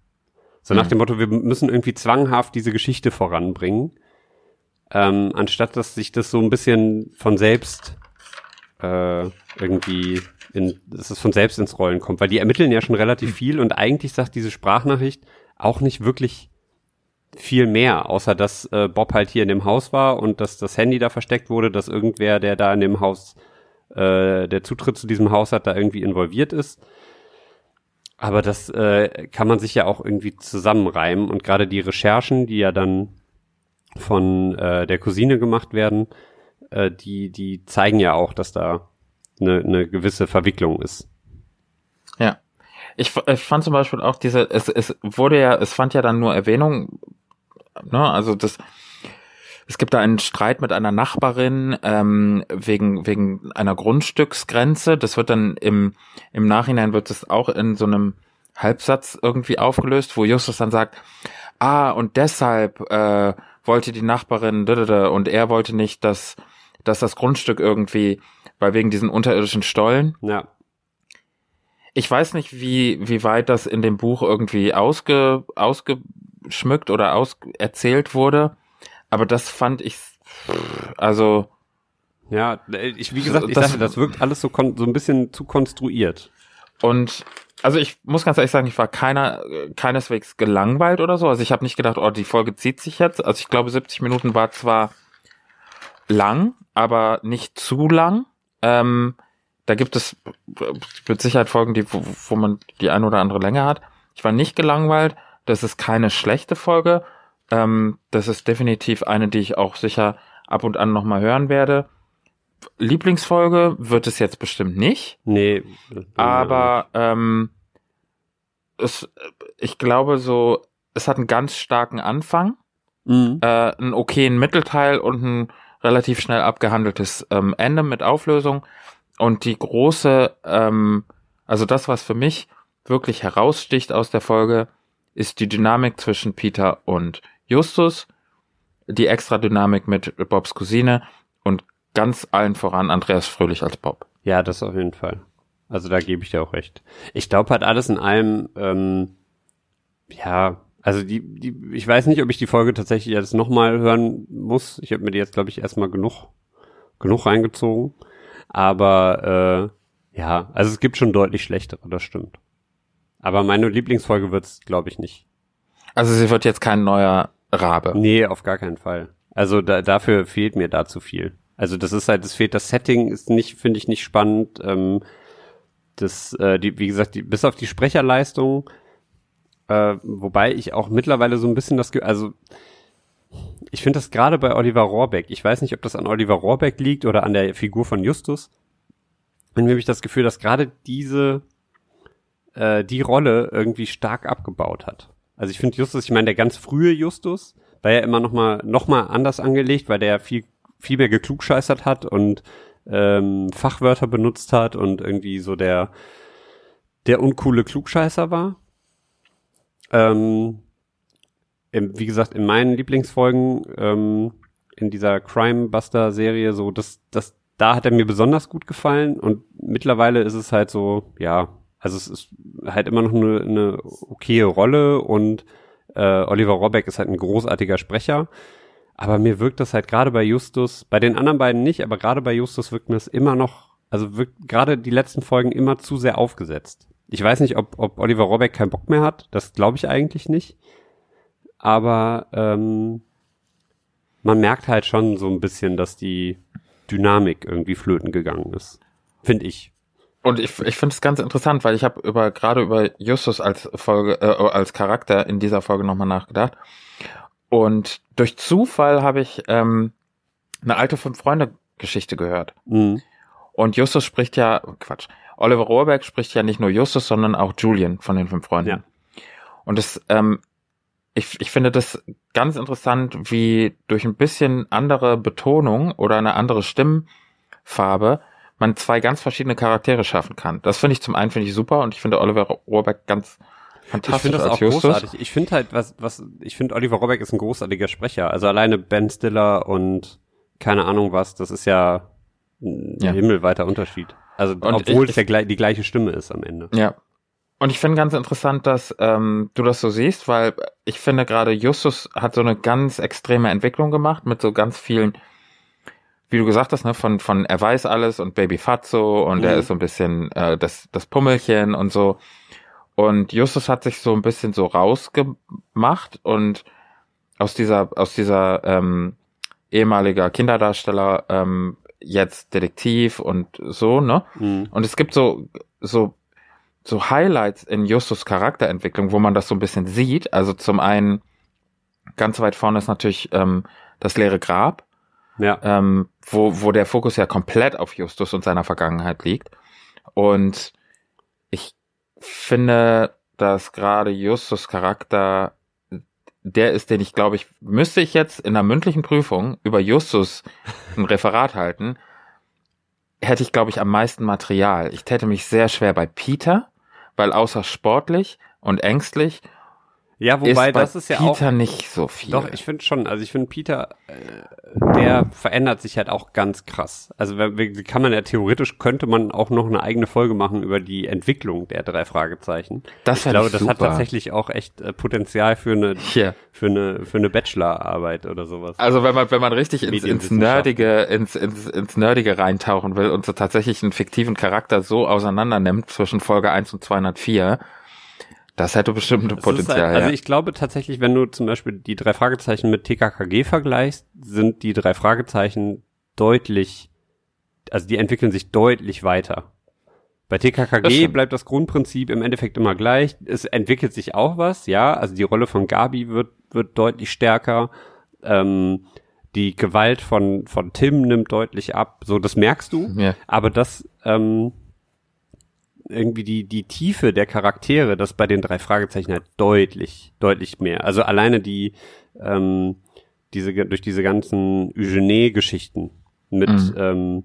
So nach Mhm. dem Motto, wir müssen irgendwie zwanghaft diese Geschichte voranbringen, ähm, anstatt dass sich das so ein bisschen von selbst äh, irgendwie in, dass es von selbst ins Rollen kommt, weil die ermitteln ja schon relativ viel und eigentlich sagt diese Sprachnachricht auch nicht wirklich viel mehr, außer dass äh, Bob halt hier in dem Haus war und dass das Handy da versteckt wurde, dass irgendwer, der da in dem Haus, äh, der Zutritt zu diesem Haus hat, da irgendwie involviert ist. Aber das äh, kann man sich ja auch irgendwie zusammenreimen und gerade die Recherchen, die ja dann von äh, der Cousine gemacht werden, äh, die, die zeigen ja auch, dass da eine, eine gewisse Verwicklung ist. Ja. Ich, ich fand zum Beispiel auch diese, es, es wurde ja, es fand ja dann nur Erwähnung, ne, also das, es gibt da einen Streit mit einer Nachbarin ähm, wegen wegen einer Grundstücksgrenze. Das wird dann im im Nachhinein wird es auch in so einem Halbsatz irgendwie aufgelöst, wo Justus dann sagt, ah und deshalb äh, wollte die Nachbarin und er wollte nicht, dass dass das Grundstück irgendwie, weil wegen diesen unterirdischen Stollen Ja, ich weiß nicht, wie, wie weit das in dem Buch irgendwie ausge, ausgeschmückt oder aus erzählt wurde, aber das fand ich, also, ja, äh, ich, wie gesagt, ich Das- dachte, das wirkt alles so, kon so ein bisschen zu konstruiert. und, also ich muss ganz ehrlich sagen, ich war keiner, keineswegs gelangweilt oder so, also ich habe nicht gedacht, oh, die Folge zieht sich jetzt, also ich glaube, 70 Minuten war zwar lang, aber nicht zu lang, ähm, da gibt es mit Sicherheit Folgen, die, wo, wo man die eine oder andere Länge hat. Ich war nicht gelangweilt. Das ist keine schlechte Folge. Ähm, das ist definitiv eine, die ich auch sicher ab und an nochmal hören werde. Lieblingsfolge wird es jetzt bestimmt nicht, Nee. aber ähm, es, ich glaube so, es hat einen ganz starken Anfang, Mhm. äh, einen okayen Mittelteil und ein relativ schnell abgehandeltes ähm, Ende mit Auflösung. Und die große, ähm, also das, was für mich wirklich heraussticht aus der Folge, ist die Dynamik zwischen Peter und Justus, die extra Dynamik mit Bobs Cousine und ganz allen voran Andreas Fröhlich als Bob. Ja, das auf jeden Fall. Also da gebe ich dir auch recht. Ich glaube halt alles in allem, ähm, ja, also die, die, ich weiß nicht, ob ich die Folge tatsächlich jetzt nochmal hören muss. Ich habe mir die jetzt, glaube ich, erstmal genug, genug reingezogen. Aber äh, ja, also es gibt schon deutlich schlechtere, das stimmt. Aber meine Lieblingsfolge wird's, glaube ich, nicht. Also sie wird jetzt kein neuer Rabe. Nee, auf gar keinen Fall. Also da, dafür fehlt mir da zu viel. Also das ist halt, es fehlt das Setting, ist nicht, finde ich nicht spannend. Ähm, das, äh, die, wie gesagt, die, bis auf die Sprecherleistung, äh, wobei ich auch mittlerweile so ein bisschen das, also ich finde das gerade bei Oliver Rohrbeck, ich weiß nicht, ob das an Oliver Rohrbeck liegt oder an der Figur von Justus, irgendwie habe ich das Gefühl, dass gerade diese, äh, die Rolle irgendwie stark abgebaut hat. Also ich finde Justus, ich meine, der ganz frühe Justus war ja immer noch mal, noch mal anders angelegt, weil der viel, viel mehr geklugscheißert hat und ähm, Fachwörter benutzt hat und irgendwie so der, der uncoole Klugscheißer war. Ähm, im, wie gesagt, in meinen Lieblingsfolgen ähm, in dieser Crime Buster Serie so, das, das, da hat er mir besonders gut gefallen und mittlerweile ist es halt so, ja, also es ist halt immer noch eine, eine okaye Rolle und äh, Oliver Rohrbeck ist halt ein großartiger Sprecher. Aber mir wirkt das halt gerade bei Justus, bei den anderen beiden nicht, aber gerade bei Justus wirkt mir das immer noch, also wirkt gerade die letzten Folgen immer zu sehr aufgesetzt. Ich weiß nicht, ob, ob Oliver Rohrbeck keinen Bock mehr hat, das glaube ich eigentlich nicht. Aber ähm, man merkt halt schon so ein bisschen, dass die Dynamik irgendwie flöten gegangen ist. Finde ich. Und ich, ich finde es ganz interessant, weil ich habe über gerade über Justus als Folge äh, als Charakter in dieser Folge nochmal nachgedacht. Und durch Zufall habe ich ähm, eine alte Fünf-Freunde-Geschichte gehört. Mhm. Und Justus spricht ja, Quatsch, Oliver Rohrbeck spricht ja nicht nur Justus, sondern auch Julian von den fünf Freunden. Ja. Und das, ähm, ich, ich finde das ganz interessant, wie durch ein bisschen andere Betonung oder eine andere Stimmfarbe man zwei ganz verschiedene Charaktere schaffen kann. Das finde ich zum einen finde ich super und ich finde Oliver Rohrbeck ganz fantastisch ich finde das auch Justus. großartig. Ich finde halt, was, was, ich finde Oliver Rohrbeck ist ein großartiger Sprecher. Also alleine Ben Stiller und keine Ahnung was, das ist ja ein Ja. himmelweiter Unterschied. Also Und obwohl ich- es ja gleich, die gleiche Stimme ist am Ende. Ja. Und ich finde ganz interessant, dass ähm, du das so siehst, weil ich finde gerade Justus hat so eine ganz extreme Entwicklung gemacht mit so ganz vielen, wie du gesagt hast, ne, von von er weiß alles und Baby Fatso und er Mhm. ist so ein bisschen äh, das das Pummelchen und so. Und Justus hat sich so ein bisschen so rausgemacht und aus dieser aus dieser ähm, ehemaliger Kinderdarsteller ähm, jetzt Detektiv und so, ne? Mhm. Und es gibt so, so, so Highlights in Justus Charakterentwicklung, wo man das so ein bisschen sieht. Also zum einen, ganz weit vorne ist natürlich ähm, das leere Grab, Ja. ähm, wo, wo der Fokus ja komplett auf Justus und seiner Vergangenheit liegt. Und ich finde, dass gerade Justus Charakter der ist, den ich glaube ich, müsste ich jetzt in einer mündlichen Prüfung über Justus ein Referat halten, hätte ich glaube ich am meisten Material. Ich täte mich sehr schwer bei Peter, weil außer sportlich und ängstlich Ja, wobei ist das ist ja auch Peter nicht so viel. Doch, ich finde schon. Also ich finde Peter, äh, der verändert sich halt auch ganz krass. Also kann man ja theoretisch könnte man auch noch eine eigene Folge machen über die Entwicklung der drei Fragezeichen. das Ich glaube, das hat super. tatsächlich auch echt äh, Potenzial für eine Hier. für eine für eine Bachelorarbeit oder sowas. Also wenn man wenn man richtig ins, ins nerdige ins, ins ins nerdige reintauchen will und so tatsächlich einen fiktiven Charakter so auseinander nimmt zwischen Folge 1 und 204, das hätte bestimmt ein ist Potenzial. Halt, also ich glaube tatsächlich, wenn du zum Beispiel die drei Fragezeichen mit TKKG vergleichst, sind die drei Fragezeichen deutlich, also die entwickeln sich deutlich weiter. Bei Das TKKG stimmt. bleibt das Grundprinzip im Endeffekt immer gleich. Es entwickelt sich auch was, ja. Also die Rolle von Gabi wird, wird deutlich stärker. Ähm, die Gewalt von, von Tim nimmt deutlich ab. So, das merkst du. ja. Aber das, ähm, irgendwie die, die Tiefe der Charaktere, das bei den drei Fragezeichen halt deutlich, deutlich mehr. Also alleine die, ähm, diese, durch diese ganzen Eugenie-Geschichten mit, Mhm. ähm,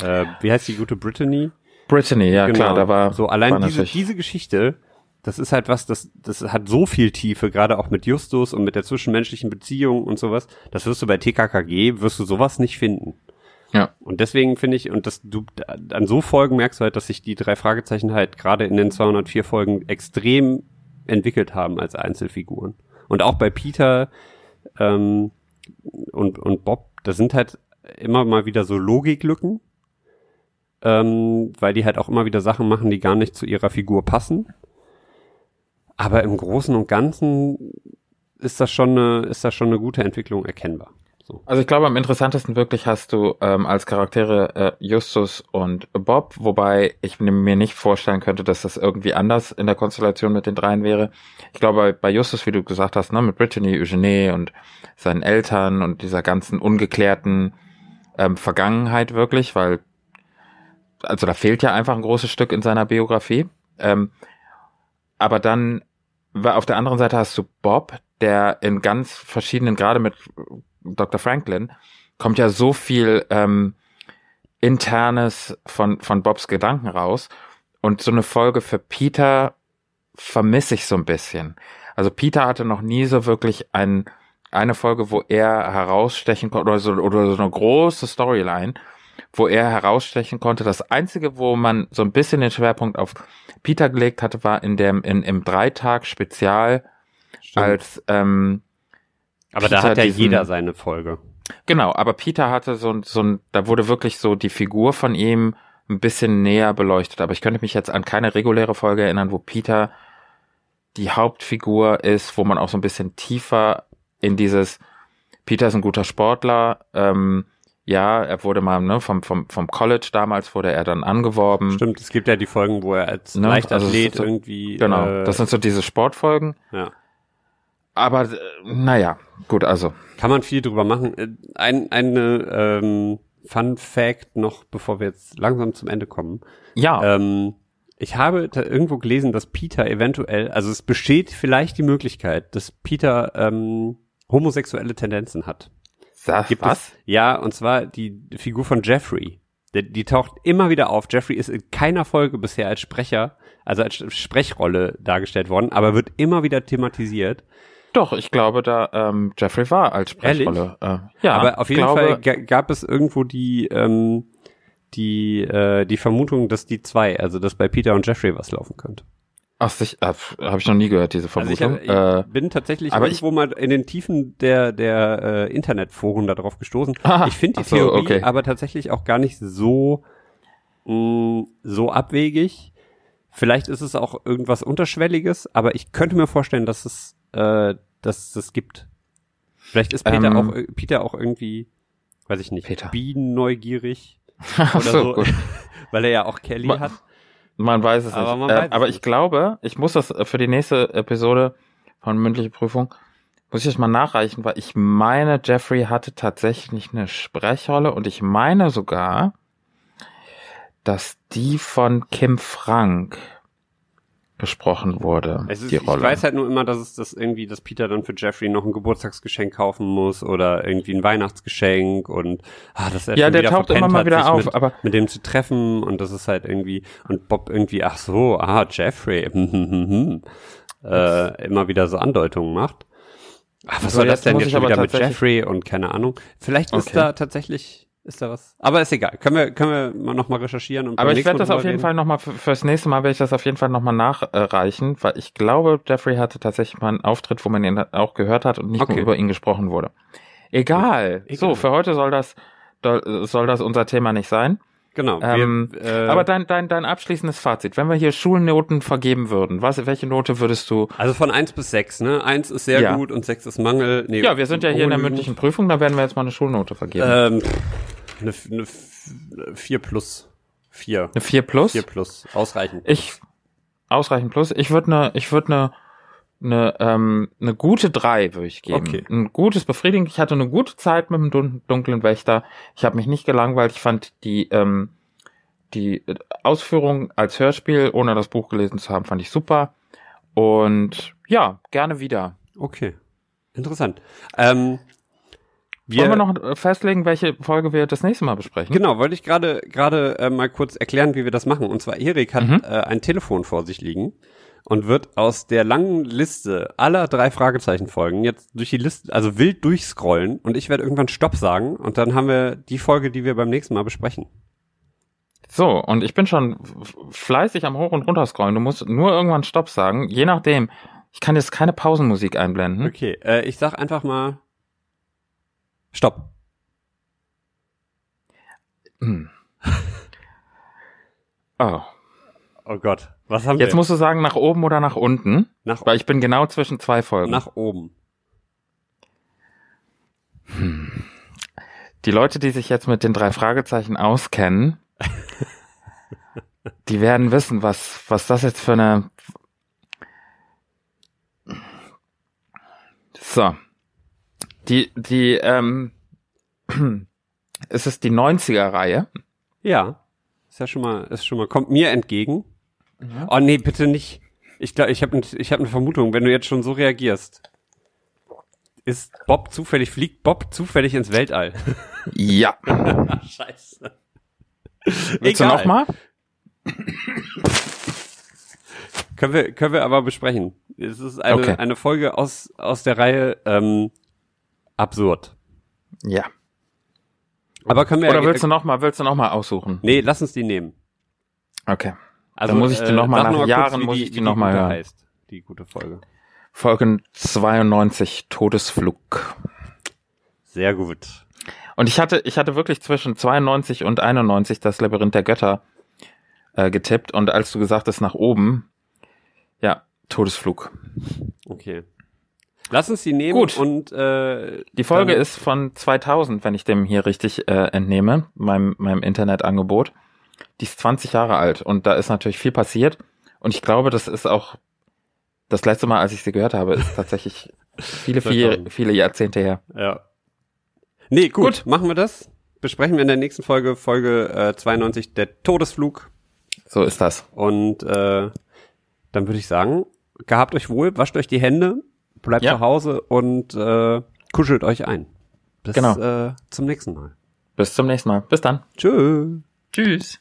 äh, wie heißt die gute Brittany? Brittany, ja klar, da war so allein war diese, diese Geschichte das ist halt was, das, das hat so viel Tiefe, gerade auch mit Justus und mit der zwischenmenschlichen Beziehung und sowas. Das wirst du bei TKKG, wirst du sowas nicht finden. Ja. Und deswegen finde ich, und das, du, an so Folgen merkst du halt, dass sich die drei Fragezeichen halt gerade in den 204 Folgen extrem entwickelt haben als Einzelfiguren. Und auch bei Peter ähm, und, und Bob, da sind halt immer mal wieder so Logiklücken, ähm, weil die halt auch immer wieder Sachen machen, die gar nicht zu ihrer Figur passen. Aber im Großen und Ganzen ist das schon eine, ist das schon eine gute Entwicklung erkennbar. So. Also ich glaube, am interessantesten wirklich hast du ähm, als Charaktere äh, Justus und Bob, wobei ich mir nicht vorstellen könnte, dass das irgendwie anders in der Konstellation mit den dreien wäre. Ich glaube, bei Justus, wie du gesagt hast, ne, mit Brittany, Eugenie und seinen Eltern und dieser ganzen ungeklärten ähm, Vergangenheit wirklich, weil also da fehlt ja einfach ein großes Stück in seiner Biografie. Ähm, aber dann auf der anderen Seite hast du Bob, der in ganz verschiedenen, gerade mit Dr. Franklin, kommt ja so viel ähm, internes von, von Bobs Gedanken raus. Und so eine Folge für Peter vermisse ich so ein bisschen. Also Peter hatte noch nie so wirklich ein, eine Folge, wo er herausstechen konnte, oder so, oder so eine große Storyline, wo er herausstechen konnte. Das einzige, wo man so ein bisschen den Schwerpunkt auf Peter gelegt hatte, war in dem, in, im Dreitag-Spezial, als ähm, aber Peter da hat ja diesen, jeder seine Folge. Genau, aber Peter hatte so, so ein, da wurde wirklich so die Figur von ihm ein bisschen näher beleuchtet. Aber ich könnte mich jetzt an keine reguläre Folge erinnern, wo Peter die Hauptfigur ist, wo man auch so ein bisschen tiefer in dieses Peter ist ein guter Sportler, ähm, ja, er wurde mal ne, vom, vom, vom College damals wurde er dann angeworben. Stimmt, es gibt ja die Folgen, wo er als ne? Leichtathlet also so, irgendwie. Genau, äh, das sind so diese Sportfolgen. Ja. Aber äh, naja, gut, also. Kann man viel drüber machen. Äh, ein, eine ähm, Fun Fact noch, bevor wir jetzt langsam zum Ende kommen. Ja. Ähm, ich habe da irgendwo gelesen, dass Peter eventuell, also es besteht vielleicht die Möglichkeit, dass Peter ähm, homosexuelle Tendenzen hat. Sag, Gibt was? Es, ja, und zwar die Figur von Jeffrey. Die, die taucht immer wieder auf. Jeffrey ist in keiner Folge bisher als Sprecher, also als Sprechrolle dargestellt worden, aber wird immer wieder thematisiert. Doch, ich glaube, da ähm, Jeffrey war als Sprechrolle. Äh, ja, aber auf jeden glaube, Fall gab es irgendwo die ähm, die äh, die Vermutung, dass die zwei, also dass bei Peter und Jeffrey was laufen könnte. Ach, sich, äh, habe ich noch nie gehört, diese Vermutung. Also ich, hab, ich äh, bin tatsächlich aber irgendwo ich, mal in den Tiefen der der äh, Internetforen darauf gestoßen. Ah, ich finde die so, Theorie okay. aber tatsächlich auch gar nicht so mh, mm, so abwegig. Vielleicht ist es auch irgendwas Unterschwelliges, aber ich könnte mir vorstellen, dass es äh, dass es das gibt. Vielleicht ist Peter ähm, auch Peter auch irgendwie, weiß ich nicht, Peter. bienenneugierig oder so, so weil er ja auch Kelly man, hat. Man weiß es aber nicht. Äh, aber ich nicht. glaube, ich muss das für die nächste Episode von mündliche Prüfung muss ich das mal nachreichen, weil ich meine, Jeffrey hatte tatsächlich eine Sprechrolle und ich meine sogar, dass die von Kim Frank besprochen wurde. Ist, die Rolle. Ich weiß halt nur immer, dass es das irgendwie, dass Peter dann für Jeffrey noch ein Geburtstagsgeschenk kaufen muss oder irgendwie ein Weihnachtsgeschenk und ah, dass er ja, der taucht immer mal wieder auf, mit, aber mit dem zu treffen und das ist halt irgendwie und Bob irgendwie, ach so, ah Jeffrey, äh, immer wieder so Andeutungen macht. Ach, was so, soll das denn jetzt schon wieder mit Jeffrey und keine Ahnung. Vielleicht ist okay. da tatsächlich ist da was? Aber ist egal. Können wir, können wir mal nochmal recherchieren und Aber ich werde das auf jeden reden? Fall nochmal, fürs nächste Mal werde ich das auf jeden Fall nochmal nachreichen, weil ich glaube, Jeffrey hatte tatsächlich mal einen Auftritt, wo man ihn auch gehört hat und nicht okay. nur über ihn gesprochen wurde. Egal. egal. So, für heute soll das, soll das unser Thema nicht sein. Genau. Ähm, wir, äh, aber dein, dein, dein abschließendes Fazit, wenn wir hier Schulnoten vergeben würden, was, welche Note würdest du? Also von eins bis sechs, ne? Eins ist sehr ja. gut und sechs ist Mangel. Nee, ja, wir sind ja hier in der mündlichen Prüfung, da werden wir jetzt mal eine Schulnote vergeben. Ähm, eine, eine 4 plus. 4. Eine 4 plus? 4 plus. Ausreichend. Ich, ausreichend plus. Ich würde eine, ich würde eine, eine, ähm, eine gute 3 würde ich geben. Okay. Ein gutes Befriedigen. Ich hatte eine gute Zeit mit dem dunklen Wächter. Ich habe mich nicht gelangweilt. Ich fand die, ähm, die Ausführung als Hörspiel, ohne das Buch gelesen zu haben, fand ich super. Und ja, gerne wieder. Okay. Interessant. Ähm, wir, Wollen wir noch äh, festlegen, welche Folge wir das nächste Mal besprechen? Genau, wollte ich gerade gerade äh, mal kurz erklären, wie wir das machen. Und zwar Erik hat mhm. äh, ein Telefon vor sich liegen und wird aus der langen Liste aller drei Fragezeichen Folgen jetzt durch die Liste, also wild durchscrollen und ich werde irgendwann Stopp sagen und dann haben wir die Folge, die wir beim nächsten Mal besprechen. So, und ich bin schon fleißig am Hoch- und Runterscrollen. Du musst nur irgendwann Stopp sagen. Je nachdem. Ich kann jetzt keine Pausenmusik einblenden. Okay, äh, ich sag einfach mal Stopp. Hm. Oh. Oh Gott, was haben Jetzt wir? musst du sagen, nach oben oder nach unten. nach, Weil ich bin genau zwischen zwei Folgen. nach oben. Die Leute, die sich jetzt mit den drei Fragezeichen auskennen, die werden wissen, was, was das jetzt für eine. So. Die, die, ähm, es ist die 90er-Reihe. Ja, ist ja schon mal, ist schon mal, kommt mir entgegen. Oh nee, bitte nicht. Ich glaube, ich habe ich hab eine Vermutung, wenn du jetzt schon so reagierst. Ist Bob zufällig, fliegt Bob zufällig ins Weltall? Ja. Scheiße. Willst du noch mal? Können wir, können wir aber besprechen. Es ist eine, Okay. eine Folge aus, aus der Reihe ähm, absurd. Ja. Aber können wir Oder willst du noch mal, willst du noch mal aussuchen? Nee, lass uns die nehmen. Okay. Also, Dann muss ich die noch mal nach kurz, Jahren wie muss die, ich die wie noch mal gute hören. heißt, die gute Folge. Folge 92, Todesflug. Sehr gut. Und ich hatte, ich hatte wirklich zwischen 92 und 91 das Labyrinth der Götter äh, getippt. Und als du gesagt hast, nach oben, ja, Todesflug. Okay. Lass uns die nehmen Gut. und äh, Die Folge ist von 2000, wenn ich dem hier richtig äh, entnehme, meinem, meinem Internetangebot. Die ist 20 Jahre alt und da ist natürlich viel passiert. Und ich glaube, das ist auch das letzte Mal, als ich sie gehört habe, ist tatsächlich viele, viele, 2000. viele Jahrzehnte her. Ja. Nee, gut, Gut. machen wir das. Besprechen wir in der nächsten Folge, Folge äh, 92, der Todesflug. So ist das. Und äh, dann würde ich sagen, gehabt euch wohl, wascht euch die Hände, bleibt Ja. zu Hause und äh, kuschelt euch ein. Bis Genau. äh, zum nächsten Mal. Bis zum nächsten Mal. Bis dann. Tschö. Tschüss.